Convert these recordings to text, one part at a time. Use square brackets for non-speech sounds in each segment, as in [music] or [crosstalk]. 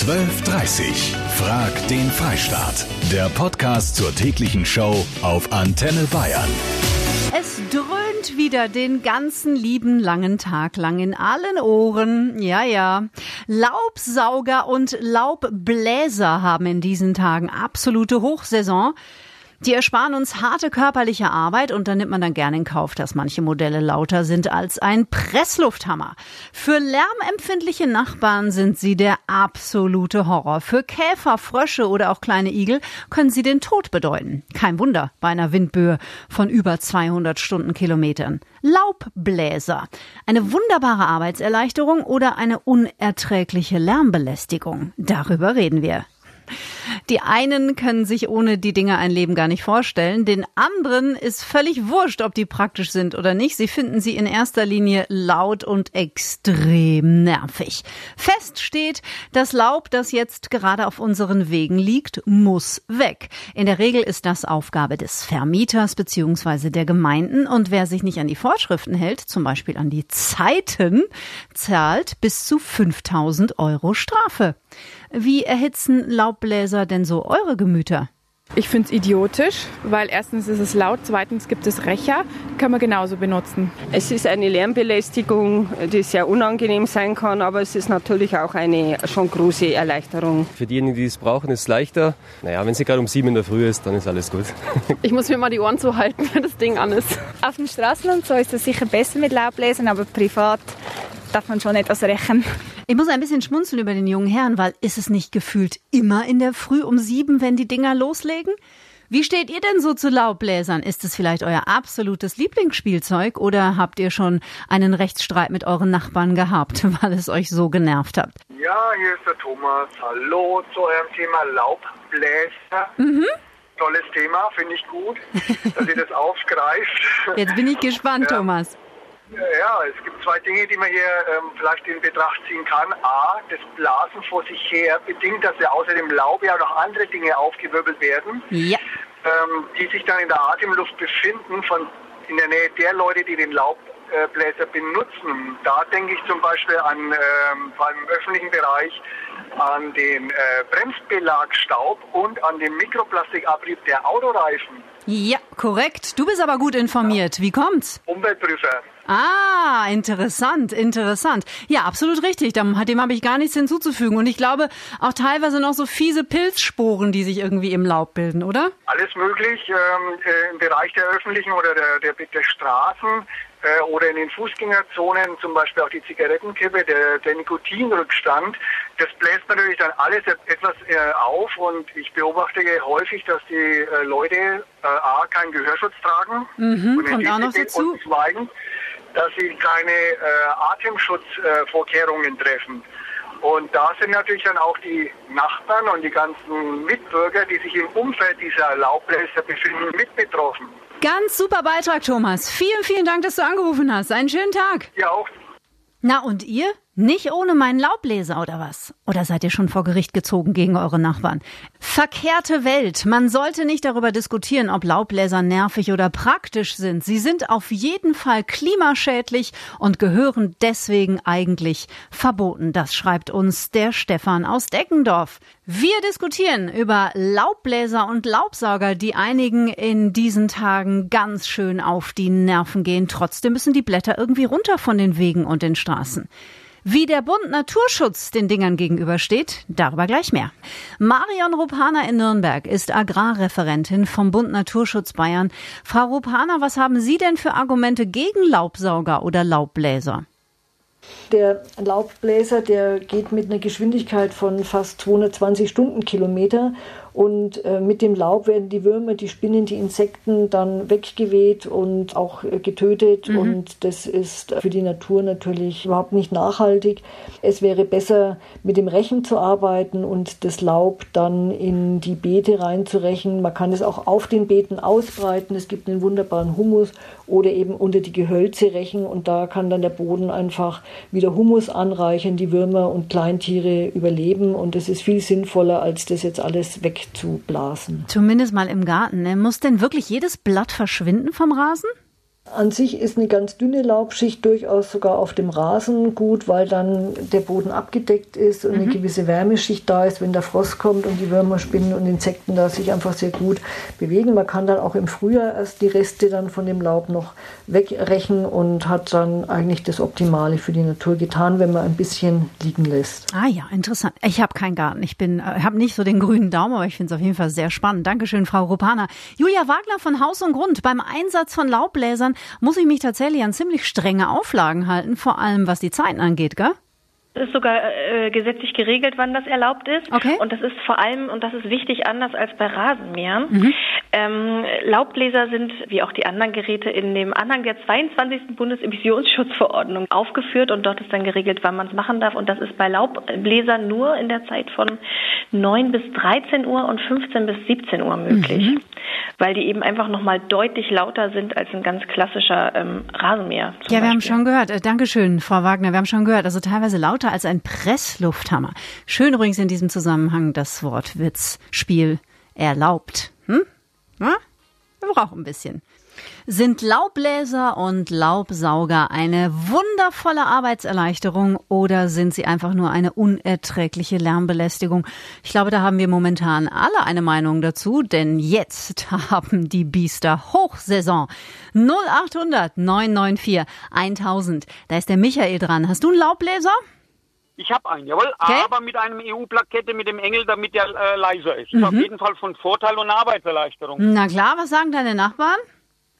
12.30 Frag den Freistaat. Der Podcast zur täglichen Show auf Antenne Bayern. Es dröhnt wieder den ganzen lieben langen Tag lang in allen Ohren. Ja, ja. Laubsauger und Laubbläser haben in diesen Tagen absolute Hochsaison. Die ersparen uns harte körperliche Arbeit und da nimmt man dann gerne in Kauf, dass manche Modelle lauter sind als ein Presslufthammer. Für lärmempfindliche Nachbarn sind sie der absolute Horror. Für Käfer, Frösche oder auch kleine Igel können sie den Tod bedeuten. Kein Wunder bei einer Windböe von über 200 Stundenkilometern. Laubbläser. Eine wunderbare Arbeitserleichterung oder eine unerträgliche Lärmbelästigung. Darüber reden wir. Die einen können sich ohne die Dinge ein Leben gar nicht vorstellen. Den anderen ist völlig wurscht, ob die praktisch sind oder nicht. Sie finden sie in erster Linie laut und extrem nervig. Fest steht, das Laub, das jetzt gerade auf unseren Wegen liegt, muss weg. In der Regel ist das Aufgabe des Vermieters bzw. der Gemeinden und wer sich nicht an die Vorschriften hält, zum Beispiel an die Zeiten, zahlt bis zu 5000 Euro Strafe. Wie erhitzen Laubbläser denn so eure Gemüter? Ich finde es idiotisch, weil erstens ist es laut, zweitens gibt es Rächer, kann man genauso benutzen. Es ist eine Lärmbelästigung, die sehr unangenehm sein kann, aber es ist natürlich auch eine schon große Erleichterung. Für diejenigen, die es brauchen, ist es leichter. Naja, wenn sie gerade um sieben in der Früh ist, dann ist alles gut. [laughs] Ich muss mir mal die Ohren zuhalten, wenn das Ding an ist. Auf den Straßen und so ist es sicher besser mit Laubbläsern, aber privat darf man schon etwas rächen. Ich muss ein bisschen schmunzeln über den jungen Herrn, weil ist es nicht gefühlt immer in der Früh um sieben, wenn die Dinger loslegen? Wie steht ihr denn so zu Laubbläsern? Ist es vielleicht euer absolutes Lieblingsspielzeug oder habt ihr schon einen Rechtsstreit mit euren Nachbarn gehabt, [laughs] weil es euch so genervt hat? Ja, hier ist der Thomas. Hallo zu eurem Thema Laubbläser. Mhm. Tolles Thema, finde ich gut, dass ihr das aufgreift. Jetzt bin ich gespannt, [laughs] Ja. Thomas. Ja, es gibt zwei Dinge, die man hier ähm, vielleicht in Betracht ziehen kann. A, das Blasen vor sich her bedingt, dass ja außer dem Laub ja noch andere Dinge aufgewirbelt werden, Ja. ähm, die sich dann in der Atemluft befinden, von in der Nähe der Leute, die den Laubbläser benutzen. Da denke ich zum Beispiel an, ähm, vor allem im öffentlichen Bereich, an den äh, Bremsbelagstaub und an den Mikroplastikabrieb der Autoreifen. Ja, korrekt. Du bist aber gut informiert. Wie kommt's? Umweltprüfer. Ah, interessant, interessant. Ja, absolut richtig. Dem, dem habe ich gar nichts hinzuzufügen. Und ich glaube auch teilweise noch so fiese Pilzsporen, die sich irgendwie im Laub bilden, oder? Alles möglich ähm, äh, im Bereich der öffentlichen oder der, der, der Straßen äh, oder in den Fußgängerzonen, zum Beispiel auch die Zigarettenkippe, der, der Nikotinrückstand. Das bläst natürlich dann alles et- etwas äh, auf und ich beobachte häufig, dass die äh, Leute A, keinen Gehörschutz tragen. Mhm, und kommt auch noch dazu. Und dass sie keine äh, Atemschutzvorkehrungen äh, treffen. Und da sind natürlich dann auch die Nachbarn und die ganzen Mitbürger, die sich im Umfeld dieser Laubbläser befinden, mit betroffen. Ganz super Beitrag, Thomas. Vielen, vielen Dank, dass du angerufen hast. Einen schönen Tag. Ja, auch Na und ihr? Nicht ohne meinen Laubbläser oder was? Oder seid ihr schon vor Gericht gezogen gegen eure Nachbarn? Verkehrte Welt. Man sollte nicht darüber diskutieren, ob Laubbläser nervig oder praktisch sind. Sie sind auf jeden Fall klimaschädlich und gehören deswegen eigentlich verboten. Das schreibt uns der Stefan aus Deckendorf. Wir diskutieren über Laubbläser und Laubsauger, die einigen in diesen Tagen ganz schön auf die Nerven gehen. Trotzdem müssen die Blätter irgendwie runter von den Wegen und den Straßen. Wie der Bund Naturschutz den Dingern gegenübersteht, darüber gleich mehr. Marion Rupana in Nürnberg ist Agrarreferentin vom Bund Naturschutz Bayern. Frau Rupana, was haben Sie denn für Argumente gegen Laubsauger oder Laubbläser? Der Laubbläser, der geht mit einer Geschwindigkeit von fast 220 Stundenkilometer und äh, mit dem Laub werden die Würmer, die Spinnen, die Insekten dann weggeweht und auch äh, getötet und das ist für die Natur natürlich überhaupt nicht nachhaltig. Es wäre besser, mit dem Rechen zu arbeiten und das Laub dann in die Beete reinzurechen. Man kann es auch auf den Beeten ausbreiten. Es gibt einen wunderbaren Humus oder eben unter die Gehölze rechen und da kann dann der Boden einfach wieder Humus anreichern, die Würmer und Kleintiere überleben und das ist viel sinnvoller, als das jetzt alles wegzublasen. Zumindest mal im Garten. Ne? Muss denn wirklich jedes Blatt verschwinden vom Rasen? An sich ist eine ganz dünne Laubschicht durchaus sogar auf dem Rasen gut, weil dann der Boden abgedeckt ist und eine Mhm. gewisse Wärmeschicht da ist, wenn der Frost kommt und die Würmer, Spinnen und Insekten da sich einfach sehr gut bewegen. Man kann dann auch im Frühjahr erst die Reste dann von dem Laub noch wegrechen und hat dann eigentlich das Optimale für die Natur getan, wenn man ein bisschen liegen lässt. Ah ja, interessant. Ich habe keinen Garten. Ich bin, äh, habe nicht so den grünen Daumen, aber ich finde es auf jeden Fall sehr spannend. Dankeschön, Frau Rupana. Julia Wagner von Haus und Grund. Beim Einsatz von Laubbläsern muss ich mich tatsächlich an ziemlich strenge Auflagen halten, vor allem was die Zeiten angeht, gell? Es ist sogar äh, gesetzlich geregelt, wann das erlaubt ist. Okay. Und das ist vor allem, und das ist wichtig, anders als bei Rasenmähern. Mhm. Ähm, Laubbläser sind, wie auch die anderen Geräte, in dem Anhang der 22. Bundesemissionsschutzverordnung aufgeführt und dort ist dann geregelt, wann man es machen darf. Und das ist bei Laubbläsern nur in der Zeit von 9 bis 13 Uhr und 15 bis 17 Uhr möglich. Mhm. Weil die eben einfach nochmal deutlich lauter sind als ein ganz klassischer ähm, Rasenmäher. Ja, wir haben Beispiel. schon gehört. Äh, Dankeschön, Frau Wagner. Wir haben schon gehört. Also teilweise lauter als ein Presslufthammer. Schön übrigens in diesem Zusammenhang das Wort Witzspiel erlaubt. Hm? Ja? Wir brauchen ein bisschen. Sind Laubbläser und Laubsauger eine wundervolle Arbeitserleichterung oder sind sie einfach nur eine unerträgliche Lärmbelästigung? Ich glaube, da haben wir momentan alle eine Meinung dazu, denn jetzt [laughs] haben die Biester Hochsaison. 0800 994 1000. Da ist der Michael dran. Hast du einen Laubbläser? Ich habe einen, jawohl, Okay. aber mit einem EU-Plakette mit dem Engel, damit der äh, leiser ist. Ist auf Mhm. jeden Fall von Vorteil und Arbeitserleichterung. Na klar, was sagen deine Nachbarn?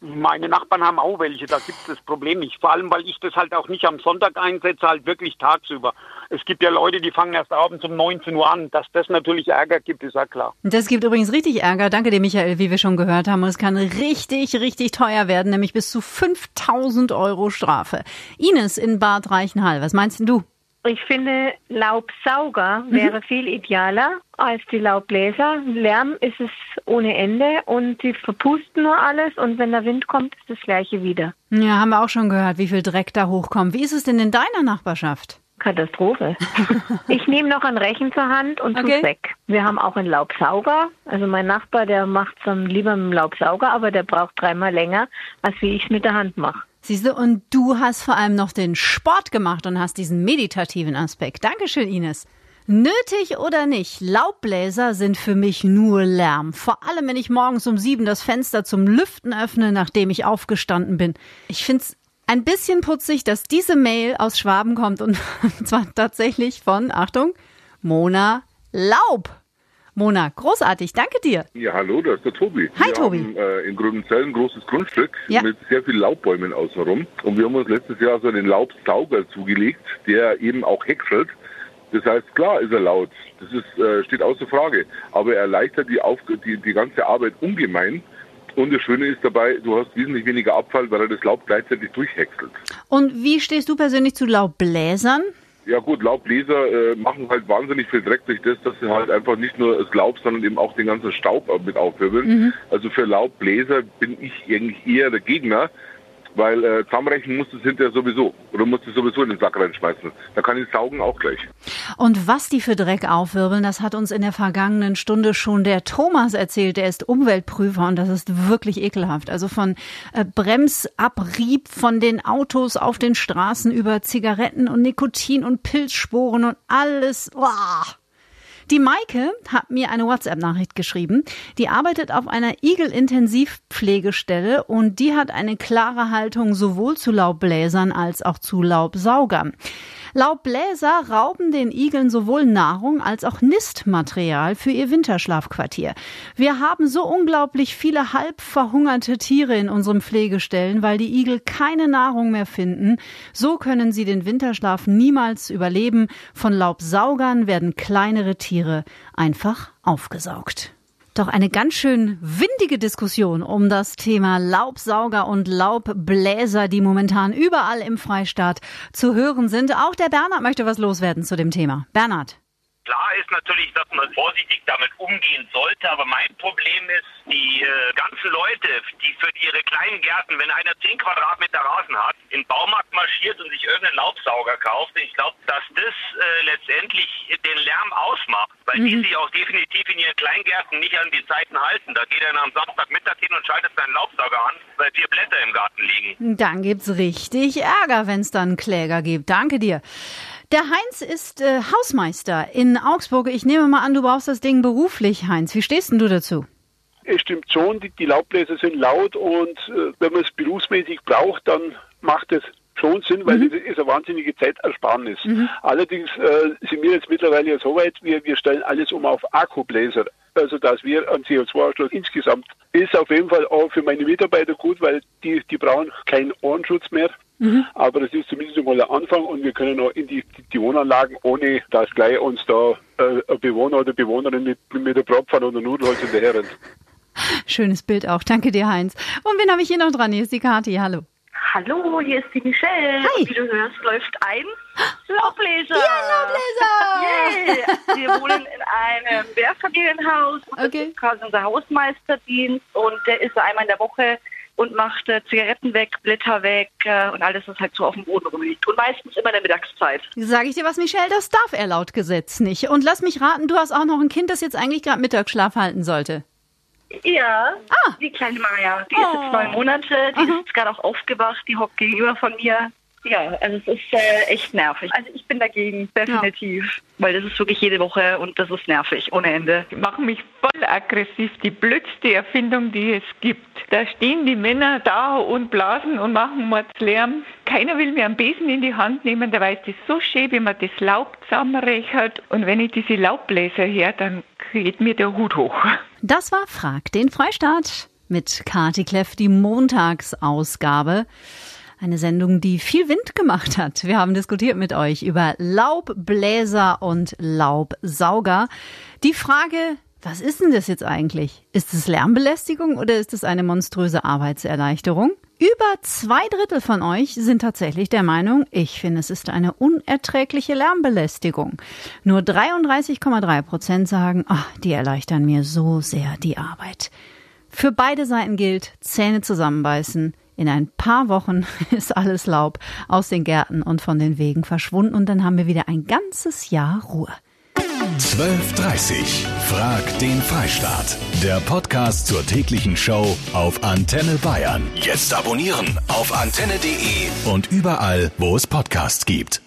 Meine Nachbarn haben auch welche, da gibt es das Problem nicht. Vor allem, weil ich das halt auch nicht am Sonntag einsetze, halt wirklich tagsüber. Es gibt ja Leute, die fangen erst abends um 19 Uhr an. Dass das natürlich Ärger gibt, ist ja klar. Das gibt übrigens richtig Ärger. Danke dir, Michael, wie wir schon gehört haben. Und es kann richtig, richtig teuer werden, nämlich bis zu 5000 Euro Strafe. Ines in Bad Reichenhall, was meinst denn du? Ich finde, Laubsauger wäre viel idealer als die Laubbläser. Lärm ist es ohne Ende und die verpusten nur alles und wenn der Wind kommt, ist das gleiche wieder. Ja, haben wir auch schon gehört, wie viel Dreck da hochkommt. Wie ist es denn in deiner Nachbarschaft? Katastrophe. [laughs] ich nehme noch ein Rechen zur Hand und tu's Okay. weg. Wir haben auch einen Laubsauger. Also mein Nachbar, der macht es lieber mit dem Laubsauger, aber der braucht dreimal länger, als wie ich es mit der Hand mache. Siehst du, und du hast vor allem noch den Sport gemacht und hast diesen meditativen Aspekt. Dankeschön, Ines. Nötig oder nicht, Laubbläser sind für mich nur Lärm. Vor allem, wenn ich morgens um sieben das Fenster zum Lüften öffne, nachdem ich aufgestanden bin. Ich find's ein bisschen putzig, dass diese Mail aus Schwaben kommt und [laughs] zwar tatsächlich von, Achtung, Mona Laub. Mona, großartig, danke dir. Ja, hallo, da ist der Tobi. Hi, wir Tobi. Haben, äh, in Gründenzell ein großes Grundstück Ja. mit sehr vielen Laubbäumen außenrum. Und wir haben uns letztes Jahr so einen Laubsauger zugelegt, der eben auch häckselt. Das heißt, klar ist er laut. Das ist, äh, steht außer Frage. Aber er erleichtert die, Auf die, die ganze Arbeit ungemein. Und das Schöne ist dabei, du hast wesentlich weniger Abfall, weil er das Laub gleichzeitig durchhäckselt. Und wie stehst du persönlich zu Laubbläsern? Ja gut, Laubbläser äh, machen halt wahnsinnig viel Dreck durch das, dass sie halt einfach nicht nur das Laub, sondern eben auch den ganzen Staub mit aufwirbeln. Mhm. Also für Laubbläser bin ich eigentlich eher der Gegner, weil äh, zusammenrechnen musst du es hinterher sowieso. Oder musst du es sowieso in den Sack reinschmeißen. Da kann ich saugen auch gleich. Und was die für Dreck aufwirbeln, das hat uns in der vergangenen Stunde schon der Thomas erzählt. Der ist Umweltprüfer und das ist wirklich ekelhaft. Also von äh, Bremsabrieb von den Autos auf den Straßen über Zigaretten und Nikotin und Pilzsporen und alles. Uah. Die Maike hat mir eine WhatsApp-Nachricht geschrieben. Die arbeitet auf einer Igel-Intensivpflegestelle und die hat eine klare Haltung sowohl zu Laubbläsern als auch zu Laubsaugern. Laubbläser rauben den Igeln sowohl Nahrung als auch Nistmaterial für ihr Winterschlafquartier. Wir haben so unglaublich viele halb verhungerte Tiere in unseren Pflegestellen, weil die Igel keine Nahrung mehr finden. So können sie den Winterschlaf niemals überleben. Von Laubsaugern werden kleinere Tiere einfach aufgesaugt. Doch eine ganz schön windige Diskussion um das Thema Laubsauger und Laubbläser, die momentan überall im Freistaat zu hören sind. Auch der Bernhard möchte was loswerden zu dem Thema. Bernhard. Klar ist natürlich, dass man vorsichtig damit umgehen sollte, aber mein Problem ist, die äh, ganzen Leute, die für ihre kleinen Gärten, wenn einer 10 Quadratmeter Rasen hat, in den Baumarkt marschiert und sich irgendeinen Laubsauger kauft, ich glaube, dass das äh, letztendlich den Lärm ausmacht. Weil weil die sich auch definitiv in ihren Kleingärten nicht an die Zeiten halten. Da geht er am Samstagmittag hin und schaltet seinen Laubsauger an, weil vier Blätter im Garten liegen. Dann gibt's richtig Ärger, wenn es dann Kläger gibt. Danke dir. Der Heinz ist äh, Hausmeister in Augsburg. Ich nehme mal an, du brauchst das Ding beruflich, Heinz. Wie stehst denn du dazu? Es stimmt schon, die, die Laubbläser sind laut und äh, wenn man es berufsmäßig braucht, dann macht es schon Sinn, weil Mhm. das ist eine wahnsinnige Zeitersparnis. Allerdings äh, sind wir jetzt mittlerweile ja so weit, wir, wir stellen alles um auf Akkubläser. Also dass wir an CO2-Ausstoß insgesamt ist auf jeden Fall auch für meine Mitarbeiter gut, weil die, die brauchen keinen Ohrenschutz mehr. Aber das ist zumindest mal der Anfang und wir können auch in die, die, Wohnanlagen, ohne dass gleich uns da äh, ein Bewohner oder Bewohnerin mit, mit der Bratpfanne oder Nudelholz hinterher rennt. [laughs] Schönes Bild auch. Danke dir, Heinz. Und wen habe ich hier noch dran? Hier ist die Kathi. Hallo. Hallo, hier ist die Michelle. Hi. Und wie du hörst, läuft ein [gasps] Laubbläser. Ja, Laubbläser! Yay. Wir wohnen in einem Mehrfamilienhaus. Und Das ist quasi unser Hausmeisterdienst. Und der ist einmal in der Woche und macht äh, Zigaretten weg, Blätter weg äh, und alles, was halt so auf dem Boden rumliegt. Und meistens immer in der Mittagszeit. Sage ich dir was, Michelle? Das darf er laut Gesetz nicht. Und lass mich raten, du hast auch noch ein Kind, das jetzt eigentlich gerade Mittagsschlaf halten sollte. Ja, die kleine Maya, die ist jetzt neun Monate, die ist jetzt gerade auch aufgewacht, die hockt gegenüber von mir. Ja, also es ist äh, echt nervig. Also ich bin dagegen, definitiv. Weil das ist wirklich jede Woche und das ist nervig, ohne Ende. Die machen mich voll aggressiv, die blödste Erfindung, die es gibt. Da stehen die Männer da und blasen und machen Mordslärm. Keiner will mir einen Besen in die Hand nehmen, da weiß das so schön, wie man das Laub zusammenrechert. Und wenn ich diese Laubbläser höre, dann geht mir der Hut hoch. Das war Frag den Freistaat mit Kati Kleff, die Montagsausgabe. Eine Sendung, die viel Wind gemacht hat. Wir haben diskutiert mit euch über Laubbläser und Laubsauger. Die Frage, was ist denn das jetzt eigentlich? Ist es Lärmbelästigung oder ist es eine monströse Arbeitserleichterung? Über zwei Drittel von euch sind tatsächlich der Meinung, ich finde, es ist eine unerträgliche Lärmbelästigung. Nur 33,3 Prozent sagen, ach, die erleichtern mir so sehr die Arbeit. Für beide Seiten gilt, Zähne zusammenbeißen. In ein paar Wochen [laughs] ist alles Laub aus den Gärten und von den Wegen verschwunden und dann haben wir wieder ein ganzes Jahr Ruhe. 12.30 Frag den Freistaat. Der Podcast zur täglichen Show auf Antenne Bayern. Jetzt abonnieren auf antenne.de und überall, wo es Podcasts gibt.